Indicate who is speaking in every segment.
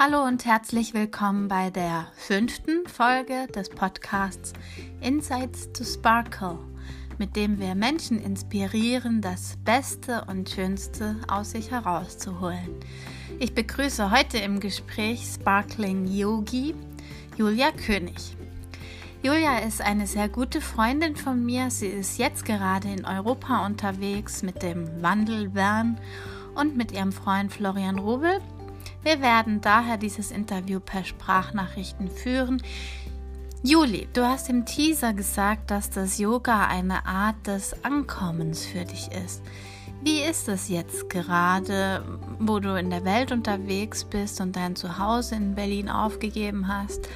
Speaker 1: Hallo und herzlich willkommen bei der fünften Folge des Podcasts Insights to Sparkle, mit dem wir Menschen inspirieren, das Beste und Schönste aus sich herauszuholen. Ich begrüße heute im Gespräch Sparkling Yogi Julia König. Julia ist eine sehr gute Freundin von mir. Sie ist jetzt gerade in Europa unterwegs mit dem Wandelwern und mit ihrem Freund Florian Rubel wir werden daher dieses Interview per Sprachnachrichten führen. Juli, du hast im Teaser gesagt, dass das Yoga eine Art des Ankommens für dich ist. Wie ist es jetzt gerade, wo du in der Welt unterwegs bist und dein Zuhause in Berlin aufgegeben hast?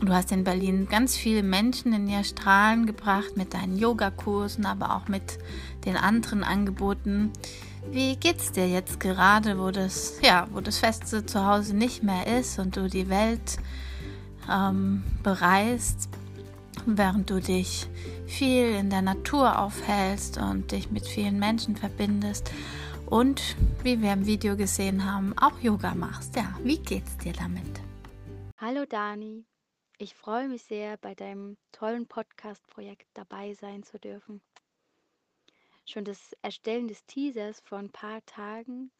Speaker 1: Du hast in Berlin ganz viele Menschen in ihr Strahlen gebracht mit deinen Yogakursen, aber auch mit den anderen Angeboten. Wie geht's dir jetzt gerade, wo das, ja, wo das feste Zuhause nicht mehr ist und du die Welt ähm, bereist, während du dich viel in der Natur aufhältst und dich mit vielen Menschen verbindest und, wie wir im Video gesehen haben, auch Yoga machst. Ja, wie geht's dir damit?
Speaker 2: Hallo Dani, ich freue mich sehr, bei deinem tollen Podcast-Projekt dabei sein zu dürfen. Schon das Erstellen des Teasers vor ein paar Tagen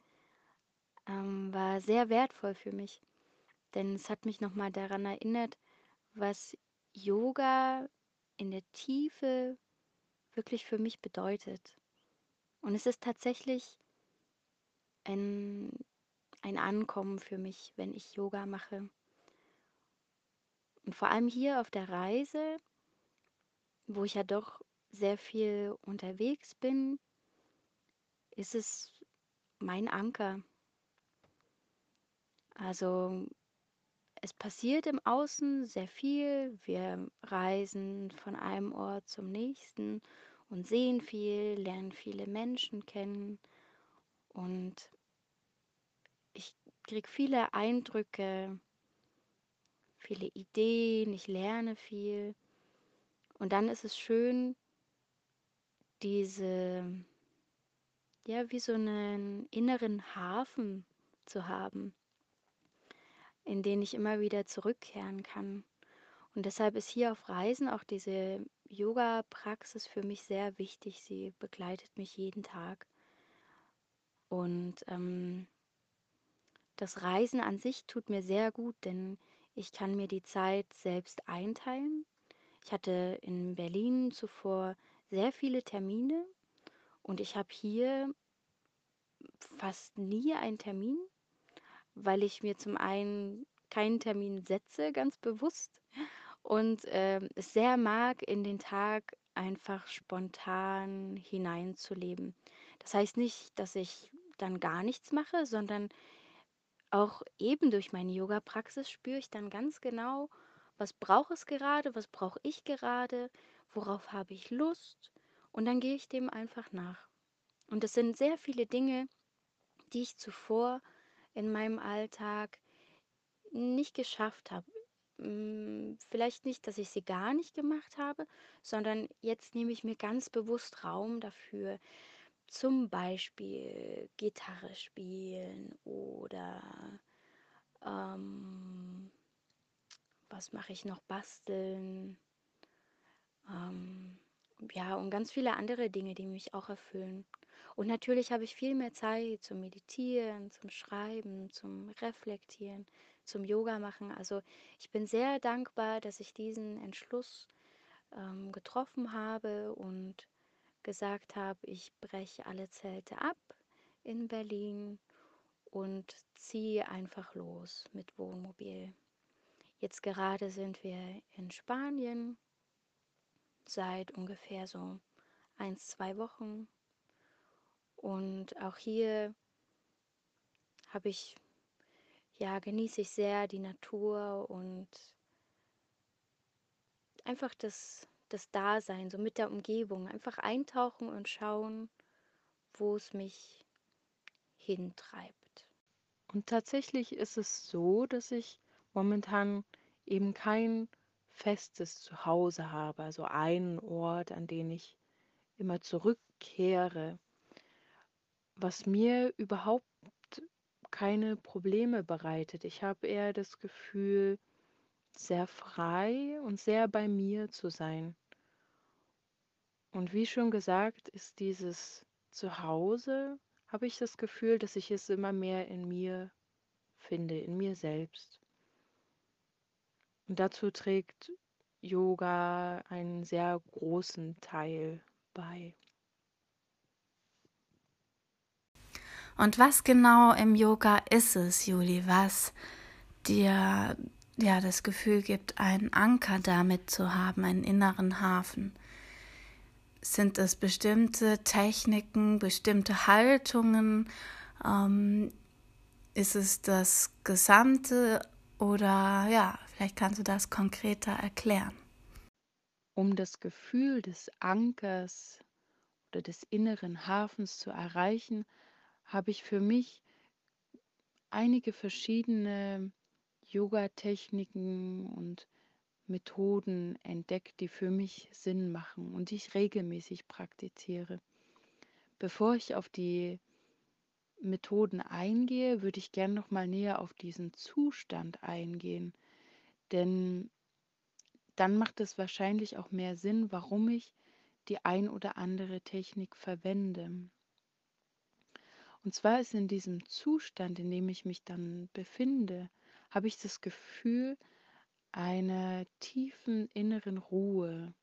Speaker 2: ähm, war sehr wertvoll für mich, denn es hat mich nochmal daran erinnert, was Yoga in der Tiefe wirklich für mich bedeutet. Und es ist tatsächlich ein, ein Ankommen für mich, wenn ich Yoga mache. Und vor allem hier auf der Reise, wo ich ja doch sehr viel unterwegs bin, ist es mein Anker. Also es passiert im Außen sehr viel. Wir reisen von einem Ort zum nächsten und sehen viel, lernen viele Menschen kennen und ich kriege viele Eindrücke, viele Ideen, ich lerne viel. Und dann ist es schön, diese, ja, wie so einen inneren Hafen zu haben, in den ich immer wieder zurückkehren kann. Und deshalb ist hier auf Reisen auch diese Yoga-Praxis für mich sehr wichtig. Sie begleitet mich jeden Tag. Und ähm, das Reisen an sich tut mir sehr gut, denn ich kann mir die Zeit selbst einteilen. Ich hatte in Berlin zuvor sehr viele Termine und ich habe hier fast nie einen Termin, weil ich mir zum einen keinen Termin setze, ganz bewusst, und äh, es sehr mag, in den Tag einfach spontan hineinzuleben. Das heißt nicht, dass ich dann gar nichts mache, sondern auch eben durch meine Yoga-Praxis spüre ich dann ganz genau, was braucht es gerade, was brauche ich gerade, worauf habe ich Lust und dann gehe ich dem einfach nach. Und es sind sehr viele Dinge, die ich zuvor in meinem Alltag nicht geschafft habe. Hm, vielleicht nicht, dass ich sie gar nicht gemacht habe, sondern jetzt nehme ich mir ganz bewusst Raum dafür. Zum Beispiel Gitarre spielen oder ähm, was mache ich noch? Basteln. Ähm, ja, und ganz viele andere Dinge, die mich auch erfüllen. Und natürlich habe ich viel mehr Zeit zum Meditieren, zum Schreiben, zum Reflektieren, zum Yoga machen. Also ich bin sehr dankbar, dass ich diesen Entschluss ähm, getroffen habe und gesagt habe, ich breche alle Zelte ab in Berlin und ziehe einfach los mit Wohnmobil. Jetzt gerade sind wir in Spanien seit ungefähr so ein, zwei Wochen. Und auch hier habe ich, ja, genieße ich sehr die Natur und einfach das, das Dasein, so mit der Umgebung. Einfach eintauchen und schauen, wo es mich hintreibt.
Speaker 3: Und tatsächlich ist es so, dass ich momentan eben kein festes Zuhause habe, also einen Ort, an den ich immer zurückkehre. Was mir überhaupt
Speaker 2: keine Probleme bereitet. Ich habe eher das Gefühl, sehr frei und sehr bei mir zu sein. Und wie schon gesagt, ist dieses Zuhause, habe ich das Gefühl, dass ich es immer mehr in mir finde, in mir selbst. Und dazu trägt Yoga einen sehr großen Teil bei.
Speaker 1: Und was genau im Yoga ist es, Juli, was dir ja das Gefühl gibt, einen Anker damit zu haben, einen inneren Hafen? Sind es bestimmte Techniken, bestimmte Haltungen? Ähm, ist es das Gesamte oder ja, vielleicht kannst du das konkreter erklären.
Speaker 2: Um das Gefühl des Ankers oder des inneren Hafens zu erreichen, habe ich für mich einige verschiedene Yoga-Techniken und Methoden entdeckt, die für mich Sinn machen und die ich regelmäßig praktiziere. Bevor ich auf die Methoden eingehe, würde ich gerne noch mal näher auf diesen Zustand eingehen, denn dann macht es wahrscheinlich auch mehr Sinn, warum ich die ein oder andere Technik verwende. Und zwar ist in diesem Zustand, in dem ich mich dann befinde, habe ich das Gefühl einer tiefen inneren Ruhe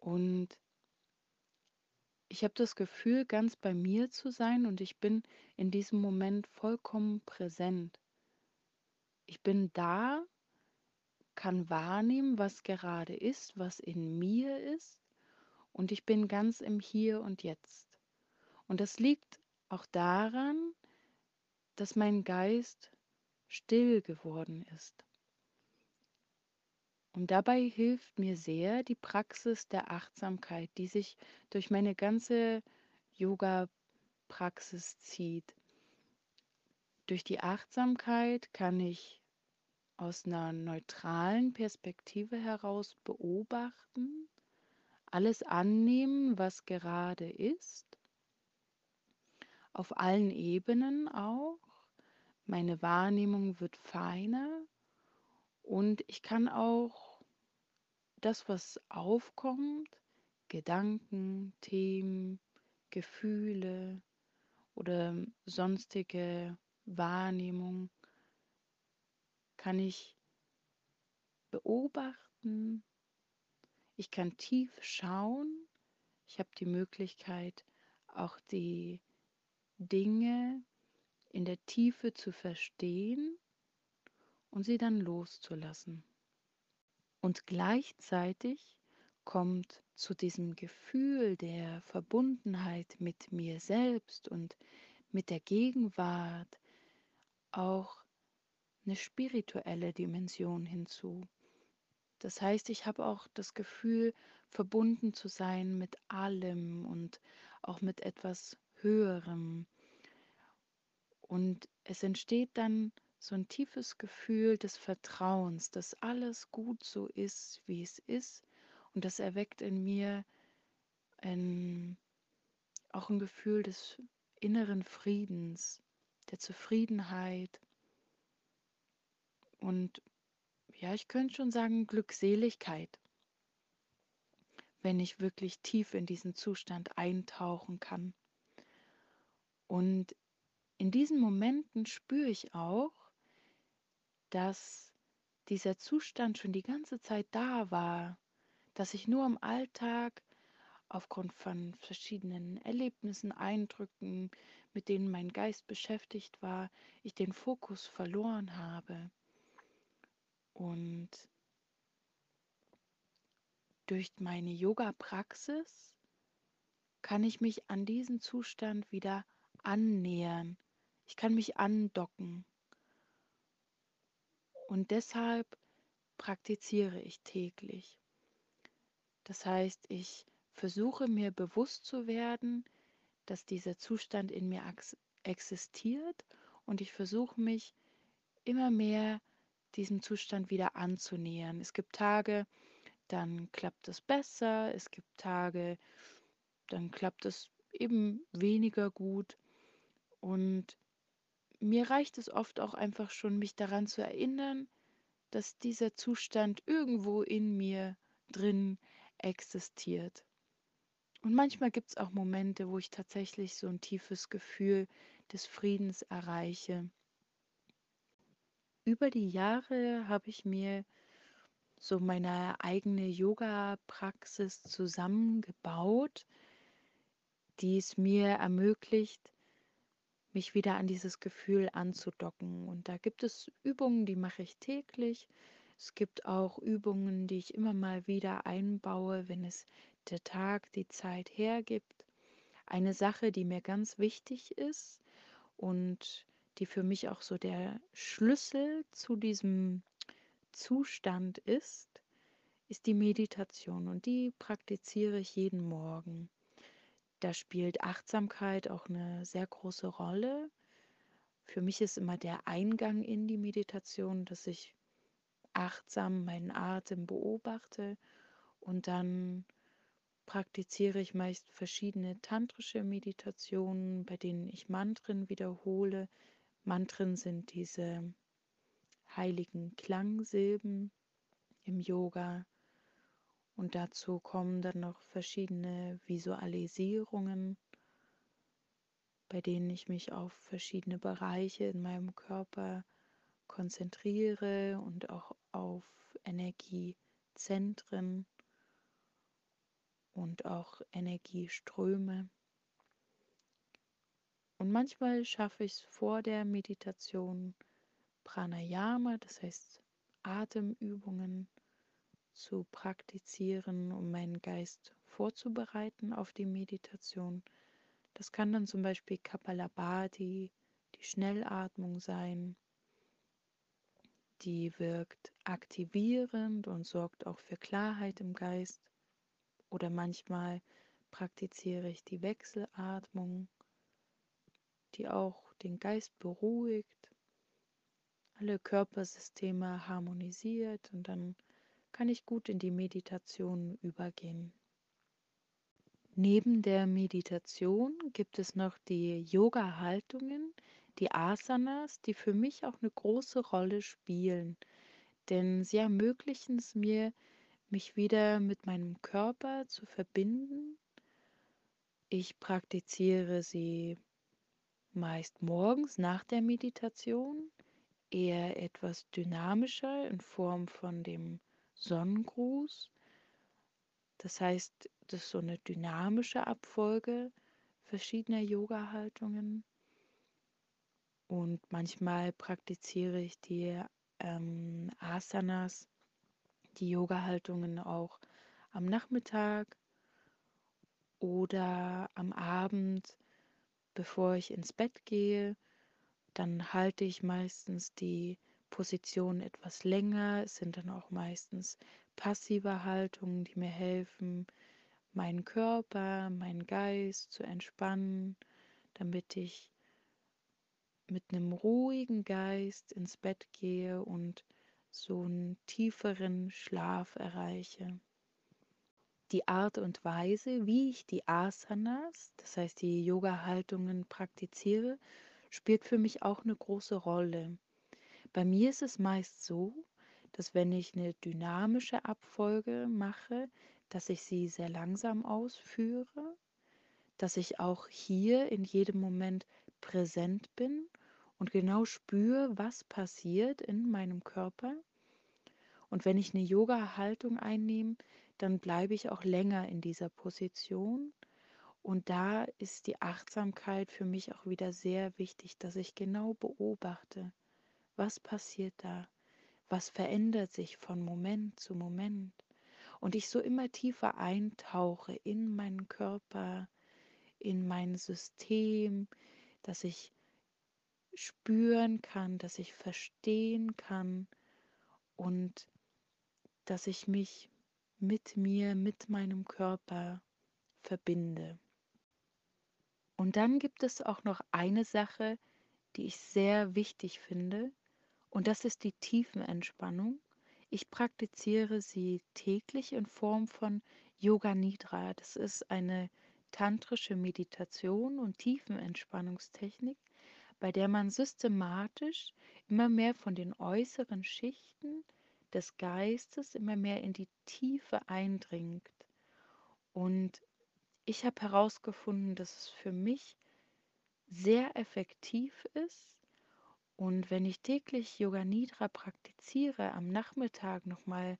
Speaker 2: und ich habe das Gefühl, ganz bei mir zu sein und ich bin in diesem Moment vollkommen präsent. Ich bin da, kann wahrnehmen, was gerade ist, was in mir ist und ich bin ganz im Hier und Jetzt. Und das liegt auch daran, dass mein Geist still geworden ist. Und dabei hilft mir sehr die Praxis der Achtsamkeit, die sich durch meine ganze Yoga-Praxis zieht. Durch die Achtsamkeit kann ich aus einer neutralen Perspektive heraus beobachten, alles annehmen, was gerade ist, auf allen Ebenen auch. Meine Wahrnehmung wird feiner und ich kann auch das, was aufkommt, Gedanken, Themen, Gefühle oder sonstige Wahrnehmung, kann ich beobachten. Ich kann tief schauen. Ich habe die Möglichkeit, auch die Dinge in der Tiefe zu verstehen und sie dann loszulassen. Und gleichzeitig kommt zu diesem Gefühl der Verbundenheit mit mir selbst und mit der Gegenwart auch eine spirituelle Dimension hinzu. Das heißt, ich habe auch das Gefühl, verbunden zu sein mit allem und auch mit etwas Höherem. Und es entsteht dann so ein tiefes Gefühl des Vertrauens, dass alles gut so ist, wie es ist. Und das erweckt in mir ein, auch ein Gefühl des inneren Friedens, der Zufriedenheit und ja, ich könnte schon sagen Glückseligkeit, wenn ich wirklich tief in diesen Zustand eintauchen kann. Und in diesen Momenten spüre ich auch, dass dieser Zustand schon die ganze Zeit da war, dass ich nur im Alltag aufgrund von verschiedenen Erlebnissen, Eindrücken, mit denen mein Geist beschäftigt war, ich den Fokus verloren habe. Und durch meine Yoga-Praxis kann ich mich an diesen Zustand wieder annähern. Ich kann mich andocken. Und deshalb praktiziere ich täglich. Das heißt, ich versuche mir bewusst zu werden, dass dieser Zustand in mir existiert und ich versuche mich immer mehr diesem Zustand wieder anzunähern. Es gibt Tage, dann klappt es besser, es gibt Tage, dann klappt es eben weniger gut und mir reicht es oft auch einfach schon, mich daran zu erinnern, dass dieser Zustand irgendwo in mir drin existiert. Und manchmal gibt es auch Momente, wo ich tatsächlich so ein tiefes Gefühl des Friedens erreiche. Über die Jahre habe ich mir so meine eigene Yoga-Praxis zusammengebaut, die es mir ermöglicht, mich wieder an dieses Gefühl anzudocken. Und da gibt es Übungen, die mache ich täglich. Es gibt auch Übungen, die ich immer mal wieder einbaue, wenn es der Tag die Zeit hergibt. Eine Sache, die mir ganz wichtig ist und die für mich auch so der Schlüssel zu diesem Zustand ist, ist die Meditation und die praktiziere ich jeden Morgen. Da spielt Achtsamkeit auch eine sehr große Rolle. Für mich ist immer der Eingang in die Meditation, dass ich achtsam meinen Atem beobachte und dann praktiziere ich meist verschiedene tantrische Meditationen, bei denen ich Mantren wiederhole. Mantren sind diese heiligen Klangsilben im Yoga. Und dazu kommen dann noch verschiedene Visualisierungen, bei denen ich mich auf verschiedene Bereiche in meinem Körper konzentriere und auch auf Energiezentren und auch Energieströme. Und manchmal schaffe ich es vor der Meditation Pranayama, das heißt Atemübungen zu praktizieren, um meinen Geist vorzubereiten auf die Meditation. Das kann dann zum Beispiel Kapalabhati, die Schnellatmung sein. Die wirkt aktivierend und sorgt auch für Klarheit im Geist. Oder manchmal praktiziere ich die Wechselatmung, die auch den Geist beruhigt, alle Körpersysteme harmonisiert und dann kann ich gut in die Meditation übergehen. Neben der Meditation gibt es noch die Yoga-Haltungen, die Asanas, die für mich auch eine große Rolle spielen, denn sie ermöglichen es mir, mich wieder mit meinem Körper zu verbinden. Ich praktiziere sie meist morgens nach der Meditation, eher etwas dynamischer in Form von dem Sonnengruß. Das heißt, das ist so eine dynamische Abfolge verschiedener Yoga-Haltungen. Und manchmal praktiziere ich die ähm, Asanas die Yoga-Haltungen auch am Nachmittag oder am Abend, bevor ich ins Bett gehe. Dann halte ich meistens die Position etwas länger. Es sind dann auch meistens passive Haltungen, die mir helfen, meinen Körper, meinen Geist zu entspannen, damit ich mit einem ruhigen Geist ins Bett gehe und so einen tieferen Schlaf erreiche. Die Art und Weise, wie ich die Asanas, das heißt die Yoga-Haltungen praktiziere, spielt für mich auch eine große Rolle. Bei mir ist es meist so, dass wenn ich eine dynamische Abfolge mache, dass ich sie sehr langsam ausführe, dass ich auch hier in jedem Moment präsent bin und genau spüre, was passiert in meinem Körper. Und wenn ich eine Yoga-Haltung einnehme, dann bleibe ich auch länger in dieser Position. Und da ist die Achtsamkeit für mich auch wieder sehr wichtig, dass ich genau beobachte, was passiert da, was verändert sich von Moment zu Moment. Und ich so immer tiefer eintauche in meinen Körper, in mein System, dass ich spüren kann, dass ich verstehen kann und dass ich mich mit mir, mit meinem Körper verbinde. Und dann gibt es auch noch eine Sache, die ich sehr wichtig finde, und das ist die Tiefenentspannung. Ich praktiziere sie täglich in Form von Yoga Nidra. Das ist eine tantrische Meditation und Tiefenentspannungstechnik, bei der man systematisch immer mehr von den äußeren Schichten des Geistes immer mehr in die Tiefe eindringt. Und ich habe herausgefunden, dass es für mich sehr effektiv ist. Und wenn ich täglich Yoga Nidra praktiziere, am Nachmittag nochmal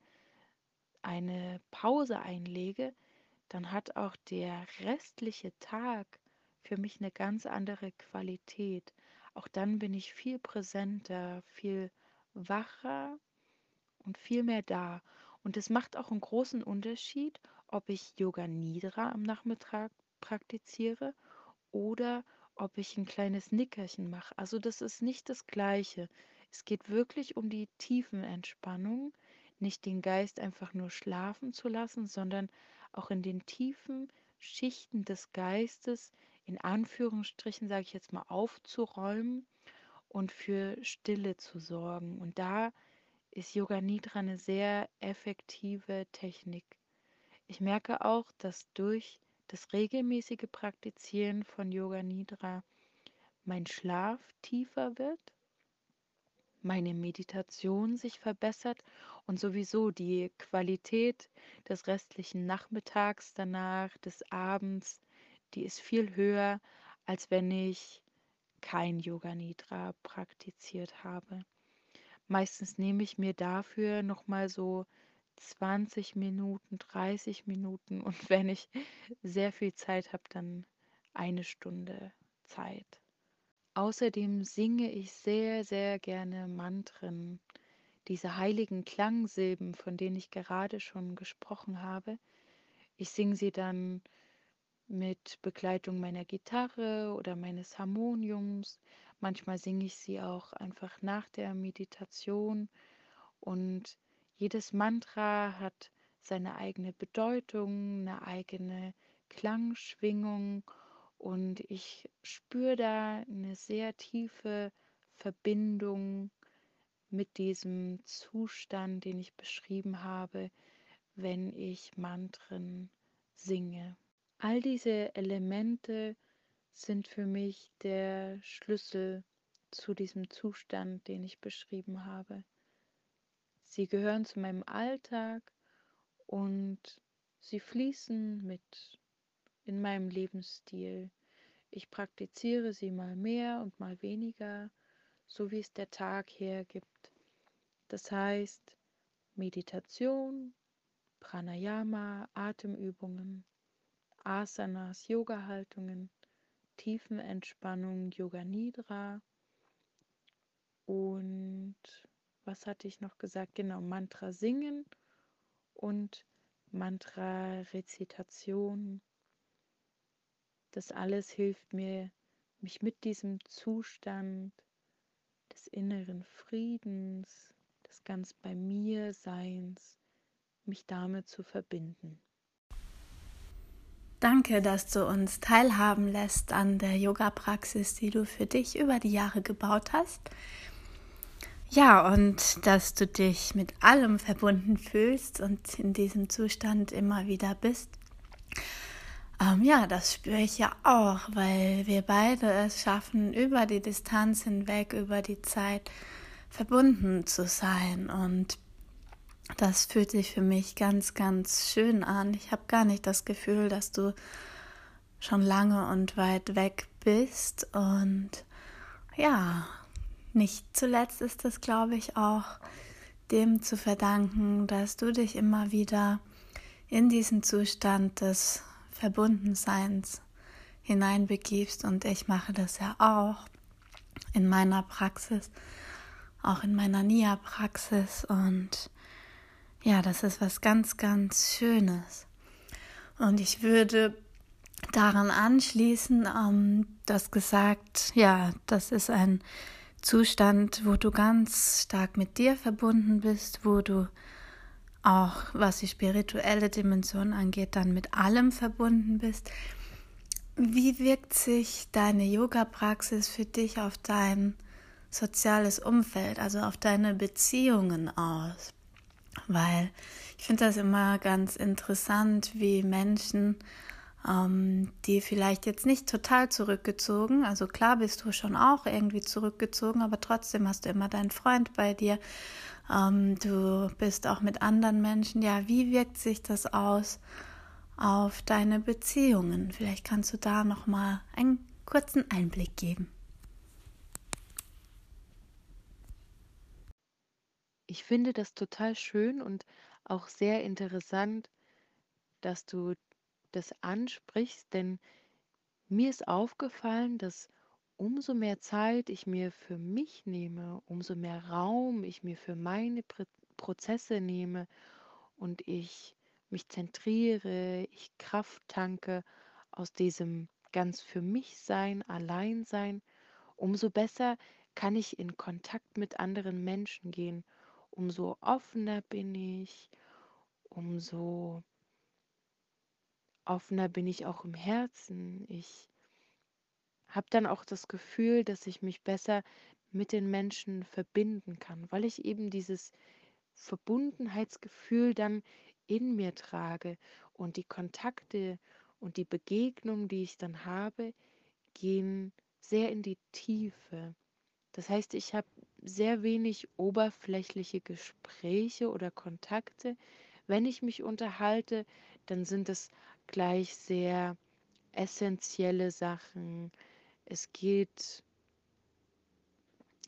Speaker 2: eine Pause einlege, dann hat auch der restliche Tag für mich eine ganz andere Qualität. Auch dann bin ich viel präsenter, viel wacher und viel mehr da. Und es macht auch einen großen Unterschied, ob ich Yoga Nidra am Nachmittag praktiziere oder ob ich ein kleines Nickerchen mache. Also das ist nicht das Gleiche. Es geht wirklich um die Tiefenentspannung, nicht den Geist einfach nur schlafen zu lassen, sondern auch in den tiefen Schichten des Geistes, in Anführungsstrichen sage ich jetzt mal, aufzuräumen und für Stille zu sorgen. Und da ist Yoga Nidra eine sehr effektive Technik. Ich merke auch, dass durch das regelmäßige Praktizieren von Yoga Nidra mein Schlaf tiefer wird, meine Meditation sich verbessert und sowieso die Qualität des restlichen Nachmittags danach, des Abends, die ist viel höher, als wenn ich kein Yoga Nidra praktiziert habe. Meistens nehme ich mir dafür noch mal so 20 Minuten, 30 Minuten und wenn ich sehr viel Zeit habe, dann eine Stunde Zeit. Außerdem singe ich sehr, sehr gerne Mantren, diese heiligen Klangsilben, von denen ich gerade schon gesprochen habe. Ich singe sie dann mit Begleitung meiner Gitarre oder meines Harmoniums. Manchmal singe ich sie auch einfach nach der Meditation und jedes Mantra hat seine eigene Bedeutung, eine eigene Klangschwingung und ich spüre da eine sehr tiefe Verbindung mit diesem Zustand, den ich beschrieben habe, wenn ich Mantren singe. All diese Elemente sind für mich der Schlüssel zu diesem Zustand, den ich beschrieben habe. Sie gehören zu meinem Alltag und sie fließen mit in meinem Lebensstil. Ich praktiziere sie mal mehr und mal weniger, so wie es der Tag hergibt. Das heißt Meditation, Pranayama, Atemübungen, Asanas, Yoga-Haltungen, Tiefenentspannung, Yoga Nidra und was hatte ich noch gesagt? Genau, Mantra singen und Mantra-Rezitation. Das alles hilft mir, mich mit diesem Zustand des inneren Friedens, des ganz bei mir Seins, mich damit zu verbinden.
Speaker 1: Danke, dass du uns teilhaben lässt an der Yoga-Praxis, die du für dich über die Jahre gebaut hast. Ja, und dass du dich mit allem verbunden fühlst und in diesem Zustand immer wieder bist. Ähm, ja, das spüre ich ja auch, weil wir beide es schaffen, über die Distanz hinweg, über die Zeit verbunden zu sein. Und das fühlt sich für mich ganz, ganz schön an. Ich habe gar nicht das Gefühl, dass du schon lange und weit weg bist. Und ja, nicht zuletzt ist es, glaube ich, auch dem zu verdanken, dass du dich immer wieder in diesen Zustand des Verbundenseins hineinbegibst und ich mache das ja auch in meiner Praxis, auch in meiner Nia-Praxis und ja, das ist was ganz, ganz Schönes. Und ich würde daran anschließen, ähm, dass gesagt, ja, das ist ein Zustand, wo du ganz stark mit dir verbunden bist, wo du auch, was die spirituelle Dimension angeht, dann mit allem verbunden bist. Wie wirkt sich deine Yoga-Praxis für dich auf dein soziales Umfeld, also auf deine Beziehungen aus? Weil ich finde das immer ganz interessant, wie Menschen ähm, die vielleicht jetzt nicht total zurückgezogen, also klar bist du schon auch irgendwie zurückgezogen, aber trotzdem hast du immer deinen Freund bei dir. Ähm, du bist auch mit anderen Menschen. Ja, wie wirkt sich das aus auf deine Beziehungen? Vielleicht kannst du da noch mal einen kurzen Einblick geben.
Speaker 3: Ich finde das total schön und auch sehr interessant, dass du das ansprichst, denn mir ist aufgefallen, dass umso mehr Zeit ich mir für mich nehme, umso mehr Raum ich mir für meine Prozesse nehme und ich mich zentriere, ich Kraft tanke aus diesem ganz für mich sein, allein sein, umso besser kann ich in Kontakt mit anderen Menschen gehen umso offener bin ich, umso offener bin ich auch im Herzen. Ich habe dann auch das Gefühl, dass ich mich besser mit den Menschen verbinden kann, weil ich eben dieses Verbundenheitsgefühl dann in mir trage und die Kontakte und die Begegnungen, die ich dann habe, gehen sehr in die Tiefe. Das heißt, ich habe sehr wenig oberflächliche Gespräche oder Kontakte. Wenn ich mich unterhalte, dann sind es gleich sehr essentielle Sachen. Es geht,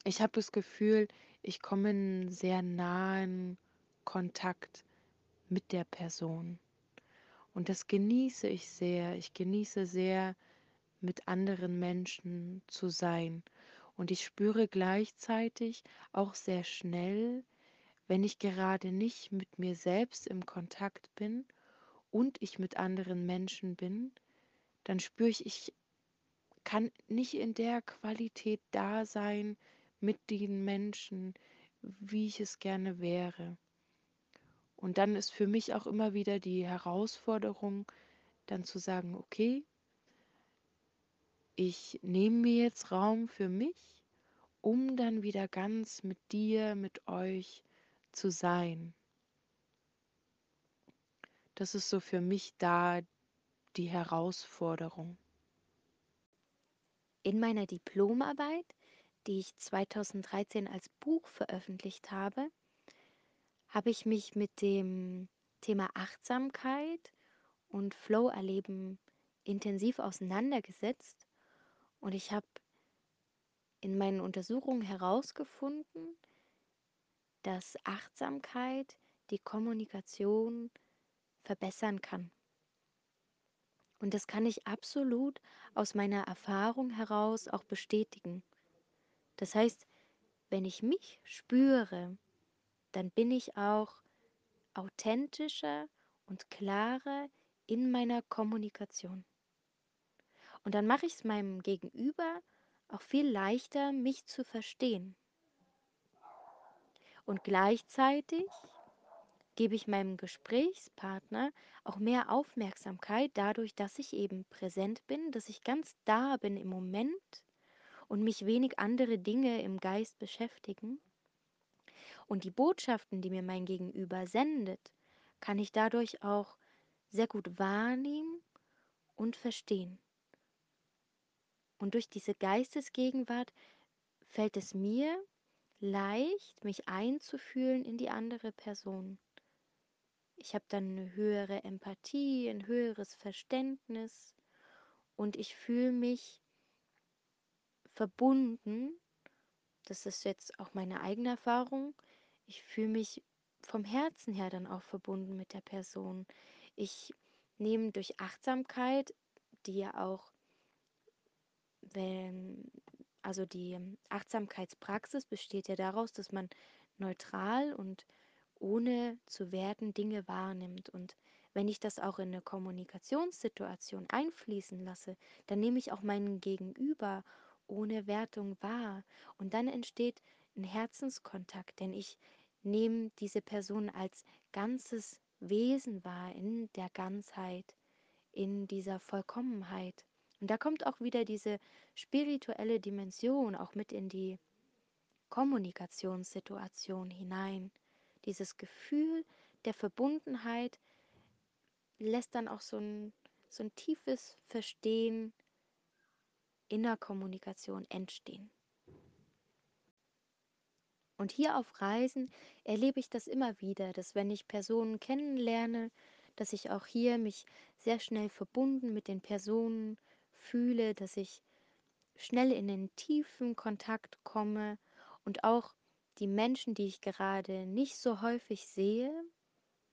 Speaker 3: ich habe das Gefühl, ich komme in sehr nahen Kontakt mit der Person. Und das genieße ich sehr. Ich genieße sehr, mit anderen Menschen zu sein. Und ich spüre gleichzeitig auch sehr schnell, wenn ich gerade nicht mit mir selbst im Kontakt bin und ich mit anderen Menschen bin, dann spüre ich, ich kann nicht in der Qualität da sein mit den Menschen, wie ich es gerne wäre. Und dann ist für mich auch immer wieder die Herausforderung, dann zu sagen, okay, ich nehme mir jetzt Raum für mich, um dann wieder ganz mit dir, mit euch zu sein. Das ist so für mich da die Herausforderung.
Speaker 2: In meiner Diplomarbeit, die ich 2013 als Buch veröffentlicht habe, habe ich mich mit dem Thema Achtsamkeit und Flow-Erleben intensiv auseinandergesetzt und ich habe in meinen Untersuchungen herausgefunden, dass Achtsamkeit die Kommunikation verbessern kann. Und das kann ich absolut aus meiner Erfahrung heraus auch bestätigen. Das heißt, wenn ich mich spüre, dann bin ich auch authentischer und klarer in meiner Kommunikation. Und dann mache ich es meinem Gegenüber auch viel leichter, mich zu verstehen. Und gleichzeitig gebe ich meinem Gesprächspartner auch mehr Aufmerksamkeit dadurch, dass ich eben präsent bin, dass ich ganz da bin im Moment und mich wenig andere Dinge im Geist beschäftigen. Und die Botschaften, die mir mein Gegenüber sendet, kann ich dadurch auch sehr gut wahrnehmen und verstehen. Und durch diese Geistesgegenwart fällt es mir leicht, mich einzufühlen in die andere Person. Ich habe dann eine höhere Empathie, ein höheres Verständnis und ich fühle mich verbunden. Das ist jetzt auch meine eigene Erfahrung. Ich fühle mich vom Herzen her dann auch verbunden mit der Person. Ich nehme durch Achtsamkeit, die ja auch wenn, also die Achtsamkeitspraxis besteht ja daraus, dass man neutral und ohne zu werten Dinge wahrnimmt. Und wenn ich das auch in eine Kommunikationssituation einfließen lasse, dann nehme ich auch meinen Gegenüber ohne Wertung wahr. Und dann entsteht ein Herzenskontakt, denn ich nehme diese Person als ganzes Wesen wahr, in der Ganzheit, in dieser Vollkommenheit. Und da kommt auch wieder diese spirituelle Dimension auch mit in die Kommunikationssituation hinein. Dieses Gefühl der Verbundenheit lässt dann auch so ein so ein tiefes Verstehen in der Kommunikation entstehen. Und hier auf Reisen erlebe ich das immer wieder, dass wenn ich Personen kennenlerne, dass ich auch hier mich sehr schnell verbunden mit den Personen fühle, dass ich schnell in den tiefen Kontakt komme und auch die Menschen, die ich gerade nicht so häufig sehe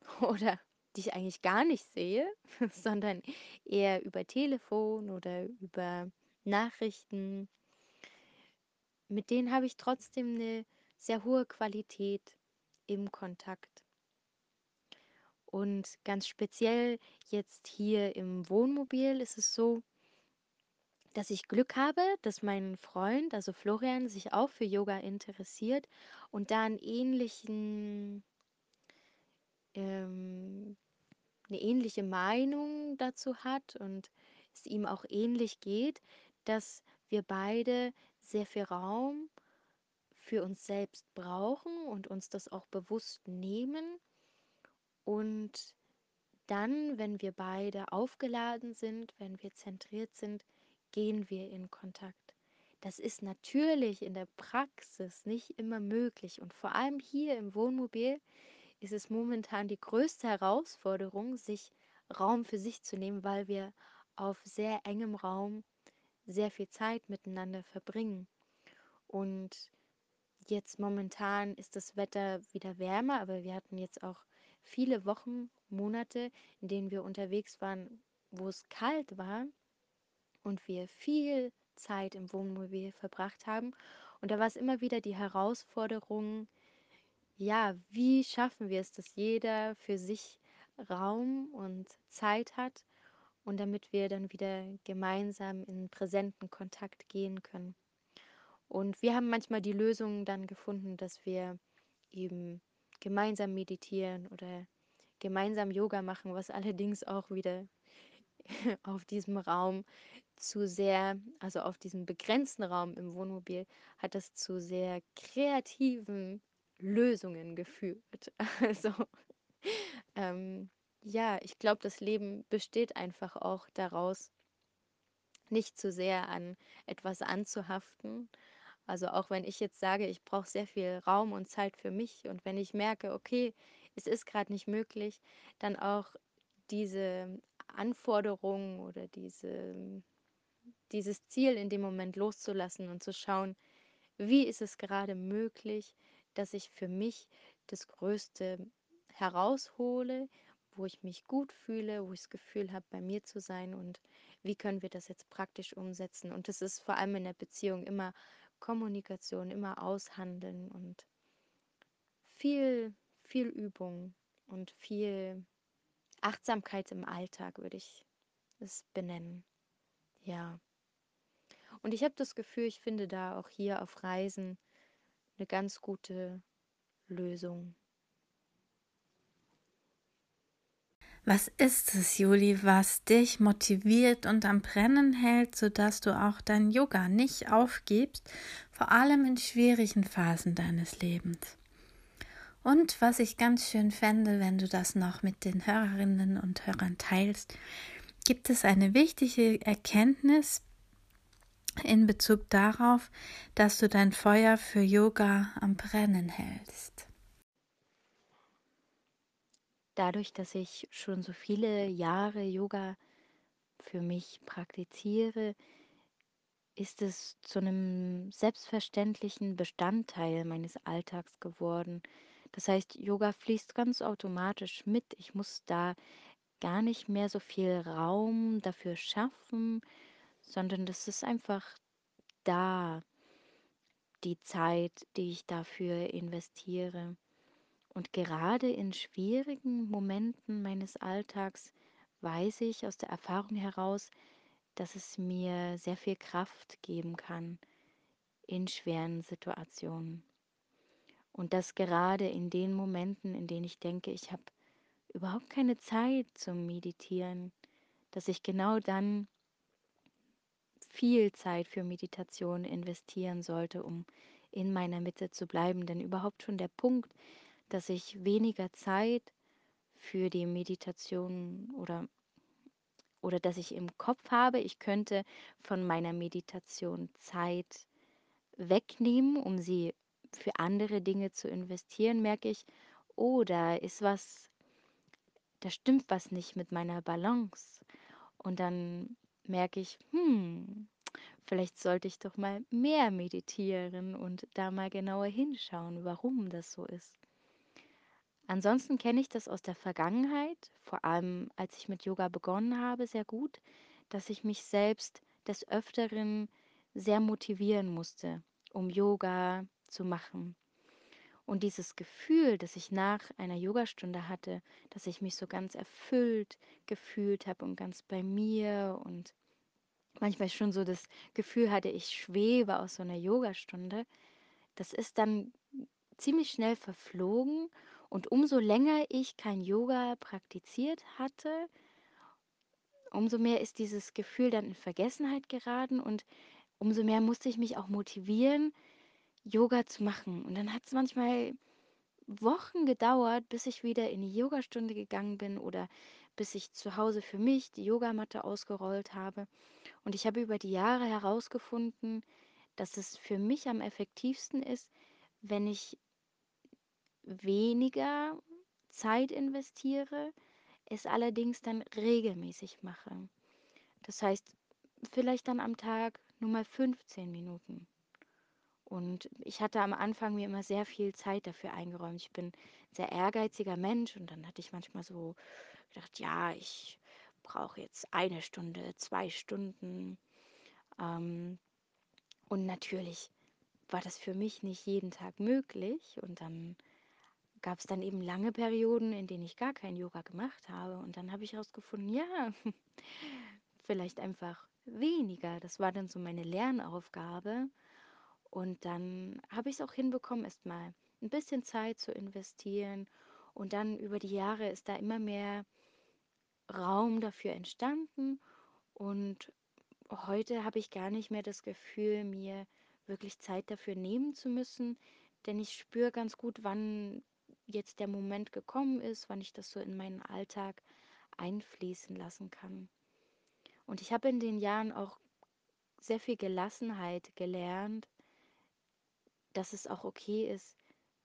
Speaker 2: oder die ich eigentlich gar nicht sehe, sondern eher über Telefon oder über Nachrichten, mit denen habe ich trotzdem eine sehr hohe Qualität im Kontakt. Und ganz speziell jetzt hier im Wohnmobil ist es so, dass ich Glück habe, dass mein Freund, also Florian, sich auch für Yoga interessiert und da einen ähnlichen, ähm, eine ähnliche Meinung dazu hat und es ihm auch ähnlich geht, dass wir beide sehr viel Raum für uns selbst brauchen und uns das auch bewusst nehmen. Und dann, wenn wir beide aufgeladen sind, wenn wir zentriert sind, gehen wir in Kontakt. Das ist natürlich in der Praxis nicht immer möglich und vor allem hier im Wohnmobil ist es momentan die größte Herausforderung, sich Raum für sich zu nehmen, weil wir auf sehr engem Raum sehr viel Zeit miteinander verbringen. Und Jetzt momentan ist das Wetter wieder wärmer, aber wir hatten jetzt auch viele Wochen, Monate, in denen wir unterwegs waren, wo es kalt war und wir viel Zeit im Wohnmobil verbracht haben. Und da war es immer wieder die Herausforderung, ja, wie schaffen wir es, dass jeder für sich Raum und Zeit hat und damit wir dann wieder gemeinsam in präsenten Kontakt gehen können. Und wir haben manchmal die Lösung dann gefunden, dass wir eben gemeinsam meditieren oder gemeinsam Yoga machen, was allerdings auch wieder auf diesem Raum zu sehr, also auf diesem begrenzten Raum im Wohnmobil, hat das zu sehr kreativen Lösungen geführt. Also ähm, ja, ich glaube, das Leben besteht einfach auch daraus, nicht zu sehr an etwas anzuhaften, also auch wenn ich jetzt sage, ich brauche sehr viel Raum und Zeit für mich und wenn ich merke, okay, es ist gerade nicht möglich, dann auch diese Anforderungen oder diese, dieses Ziel in dem Moment loszulassen und zu schauen, wie ist es gerade möglich, dass ich für mich das Größte heraushole, wo ich mich gut fühle, wo ich das Gefühl habe, bei mir zu sein und wie können wir das jetzt praktisch umsetzen. Und das ist vor allem in der Beziehung immer Kommunikation, immer aushandeln und viel, viel Übung und viel Achtsamkeit im Alltag würde ich es benennen. Ja. Und ich habe das Gefühl, ich finde da auch hier auf Reisen eine ganz gute Lösung.
Speaker 1: Was ist es, Juli, was dich motiviert und am Brennen hält, sodass du auch dein Yoga nicht aufgibst, vor allem in schwierigen Phasen deines Lebens? Und was ich ganz schön fände, wenn du das noch mit den Hörerinnen und Hörern teilst, gibt es eine wichtige Erkenntnis in Bezug darauf, dass du dein Feuer für Yoga am Brennen hältst
Speaker 2: dadurch, dass ich schon so viele Jahre Yoga für mich praktiziere, ist es zu einem selbstverständlichen Bestandteil meines Alltags geworden. Das heißt, Yoga fließt ganz automatisch mit. Ich muss da gar nicht mehr so viel Raum dafür schaffen, sondern das ist einfach da, die Zeit, die ich dafür investiere. Und gerade in schwierigen Momenten meines Alltags weiß ich aus der Erfahrung heraus, dass es mir sehr viel Kraft geben kann in schweren Situationen. Und das gerade in den Momenten, in denen ich denke, ich habe überhaupt keine Zeit zum Meditieren, dass ich genau dann viel Zeit für Meditation investieren sollte, um in meiner Mitte zu bleiben. Denn überhaupt schon der Punkt, dass ich weniger Zeit für die Meditation oder oder dass ich im Kopf habe, ich könnte von meiner Meditation Zeit wegnehmen, um sie für andere Dinge zu investieren, merke ich, oh, ist was, da stimmt was nicht mit meiner Balance. Und dann merke ich, hm, vielleicht sollte ich doch mal mehr meditieren und da mal genauer hinschauen, warum das so ist. Ansonsten kenne ich das aus der Vergangenheit, vor allem als ich mit Yoga begonnen habe, sehr gut, dass ich mich selbst des Öfteren sehr motivieren musste, um Yoga zu machen. Und dieses Gefühl, das ich nach einer Yogastunde hatte, dass ich mich so ganz erfüllt gefühlt habe und ganz bei mir und manchmal schon so das Gefühl hatte, ich schwebe aus so einer Yogastunde, das ist dann ziemlich schnell verflogen und umso länger ich kein Yoga praktiziert hatte, umso mehr ist dieses Gefühl dann in Vergessenheit geraten und umso mehr musste ich mich auch motivieren, Yoga zu machen. Und dann hat es manchmal Wochen gedauert, bis ich wieder in die Yogastunde gegangen bin oder bis ich zu Hause für mich die Yogamatte ausgerollt habe. Und ich habe über die Jahre herausgefunden, dass es für mich am effektivsten ist, wenn ich weniger Zeit investiere, es allerdings dann regelmäßig mache. Das heißt, vielleicht dann am Tag nur mal 15 Minuten. Und ich hatte am Anfang mir immer sehr viel Zeit dafür eingeräumt. Ich bin ein sehr ehrgeiziger Mensch und dann hatte ich manchmal so gedacht, ja, ich brauche jetzt eine Stunde, zwei Stunden. Ähm, und natürlich war das für mich nicht jeden Tag möglich. Und dann gab es dann eben lange Perioden, in denen ich gar kein Yoga gemacht habe. Und dann habe ich herausgefunden, ja, vielleicht einfach weniger. Das war dann so meine Lernaufgabe. Und dann habe ich es auch hinbekommen, erst mal ein bisschen Zeit zu investieren. Und dann über die Jahre ist da immer mehr Raum dafür entstanden. Und heute habe ich gar nicht mehr das Gefühl, mir wirklich Zeit dafür nehmen zu müssen, denn ich spüre ganz gut, wann jetzt der Moment gekommen ist, wann ich das so in meinen Alltag einfließen lassen kann. Und ich habe in den Jahren auch sehr viel Gelassenheit gelernt, dass es auch okay ist,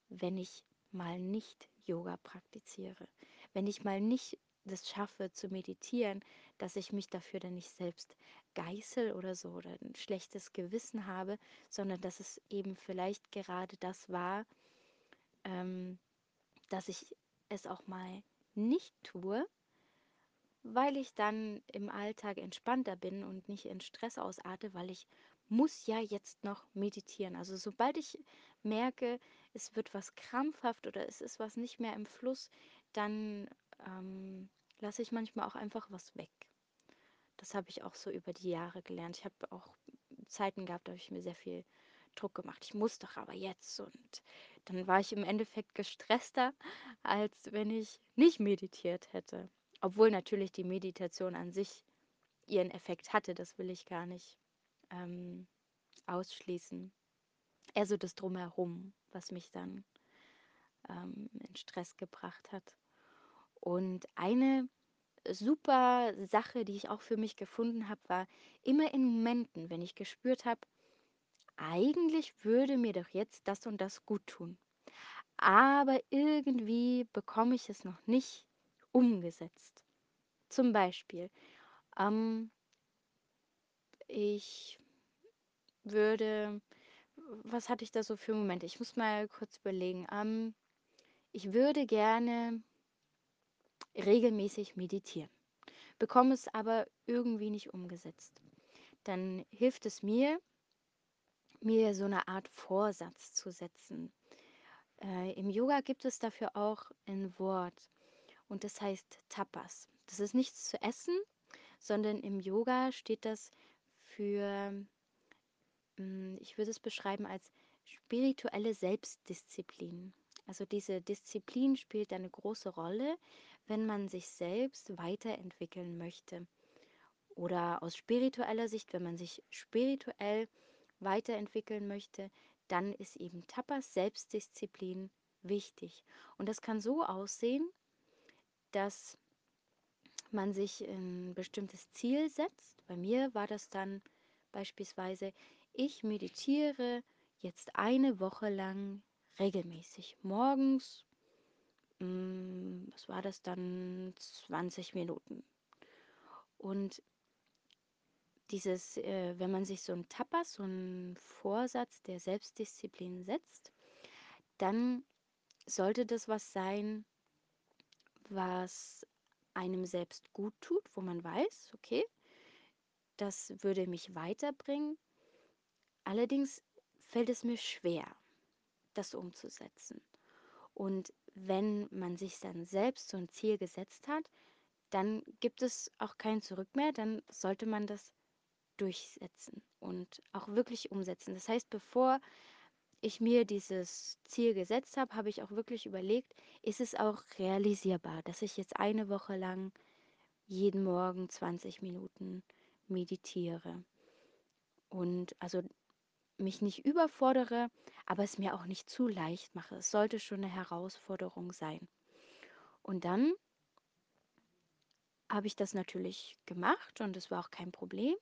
Speaker 2: wenn ich mal nicht Yoga praktiziere, wenn ich mal nicht das schaffe zu meditieren, dass ich mich dafür dann nicht selbst geißel oder so oder ein schlechtes Gewissen habe, sondern dass es eben vielleicht gerade das war, ähm, dass ich es auch mal nicht tue, weil ich dann im Alltag entspannter bin und nicht in Stress ausarte, weil ich muss ja jetzt noch meditieren. Also sobald ich merke, es wird was krampfhaft oder es ist was nicht mehr im Fluss, dann ähm, lasse ich manchmal auch einfach was weg. Das habe ich auch so über die Jahre gelernt. Ich habe auch Zeiten gehabt, da habe ich mir sehr viel Druck gemacht. Ich muss doch aber jetzt. Und dann war ich im Endeffekt gestresster, als wenn ich nicht meditiert hätte. Obwohl natürlich die Meditation an sich ihren Effekt hatte, das will ich gar nicht ähm, ausschließen. Eher so das Drumherum, was mich dann ähm, in Stress gebracht hat. Und eine super Sache, die ich auch für mich gefunden habe, war immer in Momenten, wenn ich gespürt habe, eigentlich würde mir doch jetzt das und das gut tun. Aber irgendwie bekomme ich es noch nicht umgesetzt. Zum Beispiel, ähm, ich würde, was hatte ich da so für Momente? Ich muss mal kurz überlegen. Ähm, ich würde gerne regelmäßig meditieren, bekomme es aber irgendwie nicht umgesetzt. Dann hilft es mir, mir so eine Art Vorsatz zu setzen. Äh, Im Yoga gibt es dafür auch ein Wort und das heißt Tapas. Das ist nichts zu essen, sondern im Yoga steht das für, ich würde es beschreiben als spirituelle Selbstdisziplin. Also diese Disziplin spielt eine große Rolle, wenn man sich selbst weiterentwickeln möchte. Oder aus spiritueller Sicht, wenn man sich spirituell weiterentwickeln möchte, dann ist eben Tapas Selbstdisziplin wichtig. Und das kann so aussehen, dass man sich ein bestimmtes Ziel setzt. Bei mir war das dann beispielsweise, ich meditiere jetzt eine Woche lang regelmäßig. Morgens, mh, mm, was war das dann, 20 Minuten. Und dieses, äh, wenn man sich so ein Tapas, so einen Vorsatz der Selbstdisziplin setzt, dann sollte das was sein, was einem selbst gut tut, wo man weiß, okay, das würde mich weiterbringen. Allerdings fällt es mir schwer, das umzusetzen. Und wenn man sich dann selbst so ein Ziel gesetzt hat, dann gibt es auch kein Zurück mehr, dann sollte man das durchsetzen und auch wirklich umsetzen. Das heißt, bevor ich mir dieses Ziel gesetzt habe, habe ich auch wirklich überlegt, ist es auch realisierbar, dass ich jetzt eine Woche lang jeden Morgen 20 Minuten meditiere. Und also mich nicht überfordere, aber es mir auch nicht zu leicht mache. Es sollte schon eine Herausforderung sein. Und dann habe ich das natürlich gemacht und es war auch kein Problem.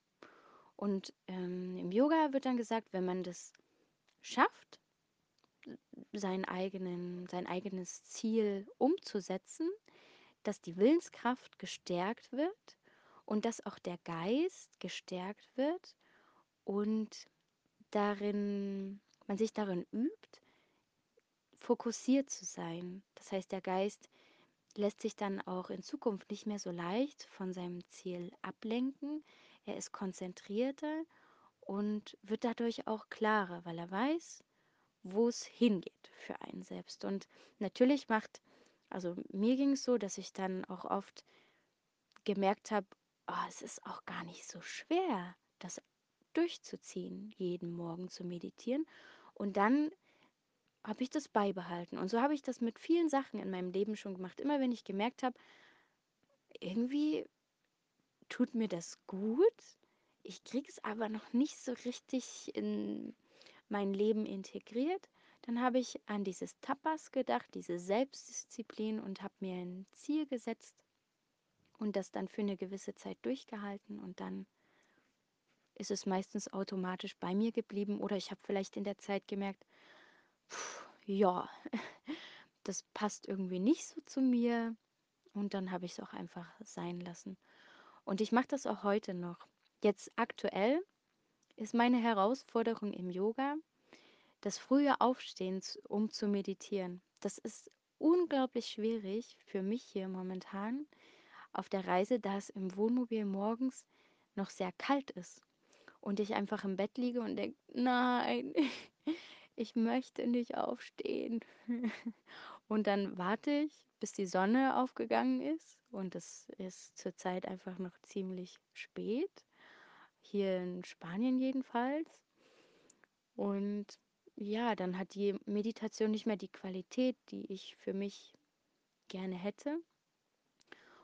Speaker 2: Und ähm, im Yoga wird dann gesagt, wenn man das schafft, sein, eigenen, sein eigenes Ziel umzusetzen, dass die Willenskraft gestärkt wird und dass auch der Geist gestärkt wird und darin, man sich darin übt, fokussiert zu sein. Das heißt, der Geist lässt sich dann auch in Zukunft nicht mehr so leicht von seinem Ziel ablenken. Er ist konzentrierter und wird dadurch auch klarer, weil er weiß, wo es hingeht für einen selbst. Und natürlich macht, also mir ging es so, dass ich dann auch oft gemerkt habe, oh, es ist auch gar nicht so schwer, das durchzuziehen, jeden Morgen zu meditieren. Und dann habe ich das beibehalten. Und so habe ich das mit vielen Sachen in meinem Leben schon gemacht. Immer wenn ich gemerkt habe, irgendwie tut mir das gut, ich kriege es aber noch nicht so richtig in mein Leben integriert, dann habe ich an dieses Tapas gedacht, diese Selbstdisziplin und habe mir ein Ziel gesetzt und das dann für eine gewisse Zeit durchgehalten und dann ist es meistens automatisch bei mir geblieben oder ich habe vielleicht in der Zeit gemerkt, pff, ja, das passt irgendwie nicht so zu mir und dann habe ich es auch einfach sein lassen. Und ich mache das auch heute noch. Jetzt aktuell ist meine Herausforderung im Yoga, das frühe Aufstehen, um zu meditieren. Das ist unglaublich schwierig für mich hier momentan auf der Reise, da es im Wohnmobil morgens noch sehr kalt ist und ich einfach im Bett liege und denke, nein, ich möchte nicht aufstehen. Und dann warte ich, bis die Sonne aufgegangen ist und es ist zurzeit einfach noch ziemlich spät, hier in Spanien jedenfalls. Und ja, dann hat die Meditation nicht mehr die Qualität, die ich für mich gerne hätte.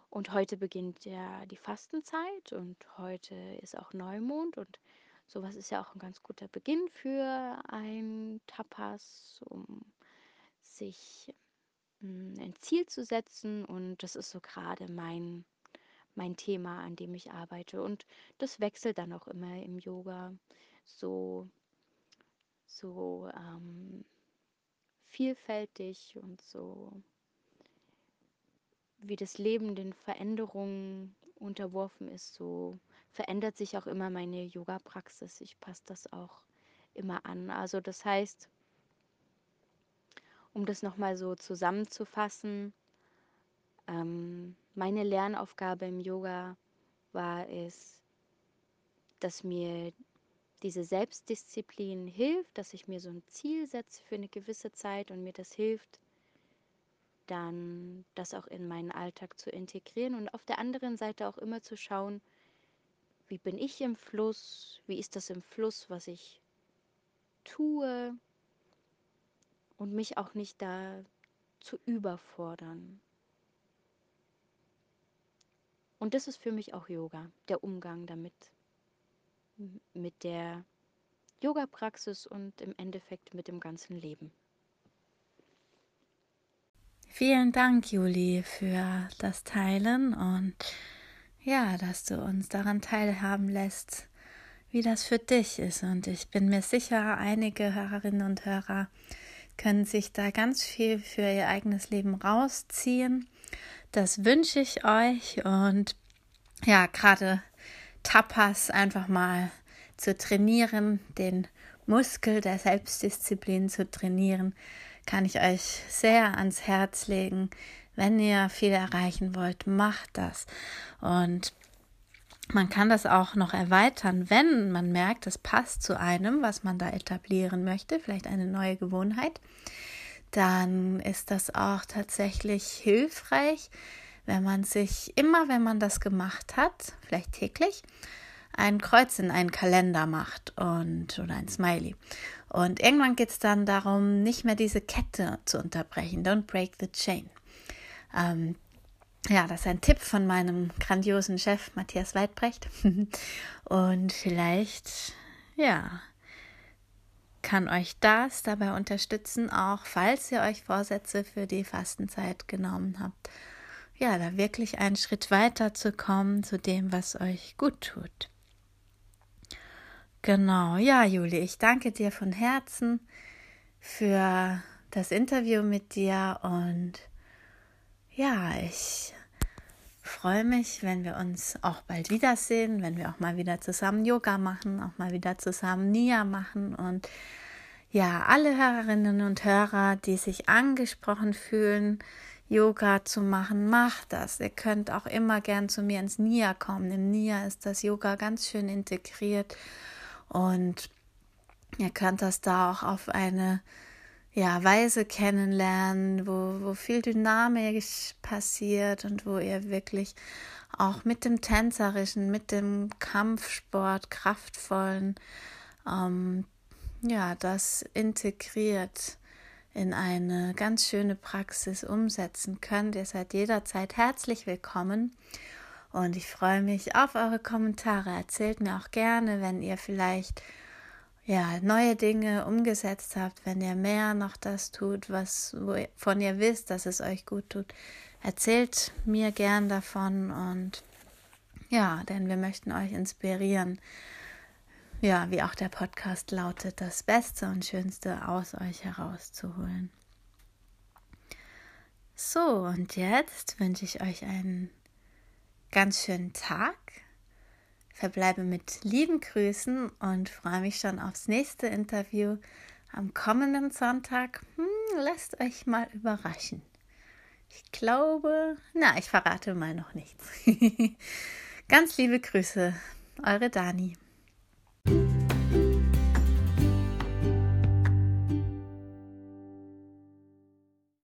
Speaker 2: Und heute beginnt ja die Fastenzeit und heute ist auch Neumond und sowas ist ja auch ein ganz guter Beginn für ein Tapas, um sich hm, ein Ziel zu setzen. Und das ist so gerade mein mein Thema, an dem ich arbeite. Und das wechselt dann auch immer im Yoga. So so ähm, vielfältig und so wie das Leben den Veränderungen unterworfen ist, so verändert sich auch immer meine Yoga-Praxis. Ich passe das auch immer an. Also das heißt, um das nochmal so zusammenzufassen, ähm, meine Lernaufgabe im Yoga war es, dass mir diese Selbstdisziplin hilft, dass ich mir so ein Ziel setze für eine gewisse Zeit und mir das hilft, dann das auch in meinen Alltag zu integrieren und auf der anderen Seite auch immer zu schauen, wie bin ich im Fluss, wie ist das im Fluss, was ich tue und mich auch nicht da zu überfordern. Und das ist für mich auch Yoga, der Umgang damit, mit der Yoga-Praxis und im Endeffekt mit dem ganzen Leben.
Speaker 1: Vielen Dank, Juli, für das Teilen und ja, dass du uns daran teilhaben lässt, wie das für dich ist. Und ich bin mir sicher, einige Hörerinnen und Hörer können sich da ganz viel für ihr eigenes Leben rausziehen. Das wünsche ich euch und ja, gerade Tapas einfach mal zu trainieren, den Muskel der Selbstdisziplin zu trainieren, kann ich euch sehr ans Herz legen. Wenn ihr viel erreichen wollt, macht das. Und man kann das auch noch erweitern, wenn man merkt, es passt zu einem, was man da etablieren möchte, vielleicht eine neue Gewohnheit. Dann ist das auch tatsächlich hilfreich, wenn man sich immer, wenn man das gemacht hat, vielleicht täglich, ein Kreuz in einen Kalender macht und oder ein Smiley. Und irgendwann geht es dann darum, nicht mehr diese Kette zu unterbrechen. Don't break the chain. Ähm, ja, das ist ein Tipp von meinem grandiosen Chef Matthias Weidbrecht. Und vielleicht, ja, kann euch das dabei unterstützen, auch falls ihr euch Vorsätze für die Fastenzeit genommen habt. Ja, da wirklich einen Schritt weiter zu kommen zu dem, was euch gut tut. Genau, ja, Juli, ich danke dir von Herzen für das Interview mit dir und ja, ich freue mich, wenn wir uns auch bald wiedersehen, wenn wir auch mal wieder zusammen Yoga machen, auch mal wieder zusammen Nia machen und ja, alle Hörerinnen und Hörer, die sich angesprochen fühlen, Yoga zu machen, macht das. Ihr könnt auch immer gern zu mir ins Nia kommen. Im Nia ist das Yoga ganz schön integriert und ihr könnt das da auch auf eine ja, Weise kennenlernen, wo, wo viel dynamisch passiert und wo ihr wirklich auch mit dem Tänzerischen, mit dem Kampfsport, kraftvollen, ähm, ja, das integriert in eine ganz schöne Praxis umsetzen könnt. Ihr seid jederzeit herzlich willkommen. Und ich freue mich auf eure Kommentare. Erzählt mir auch gerne, wenn ihr vielleicht ja, neue Dinge umgesetzt habt, wenn ihr mehr noch das tut, was von ihr wisst, dass es euch gut tut. Erzählt mir gern davon und ja, denn wir möchten euch inspirieren. Ja, wie auch der Podcast lautet, das Beste und Schönste aus euch herauszuholen. So, und jetzt wünsche ich euch einen ganz schönen Tag. Verbleibe mit lieben Grüßen und freue mich schon aufs nächste Interview am kommenden Sonntag. Hm, lasst euch mal überraschen. Ich glaube, na, ich verrate mal noch nichts. ganz liebe Grüße, eure Dani.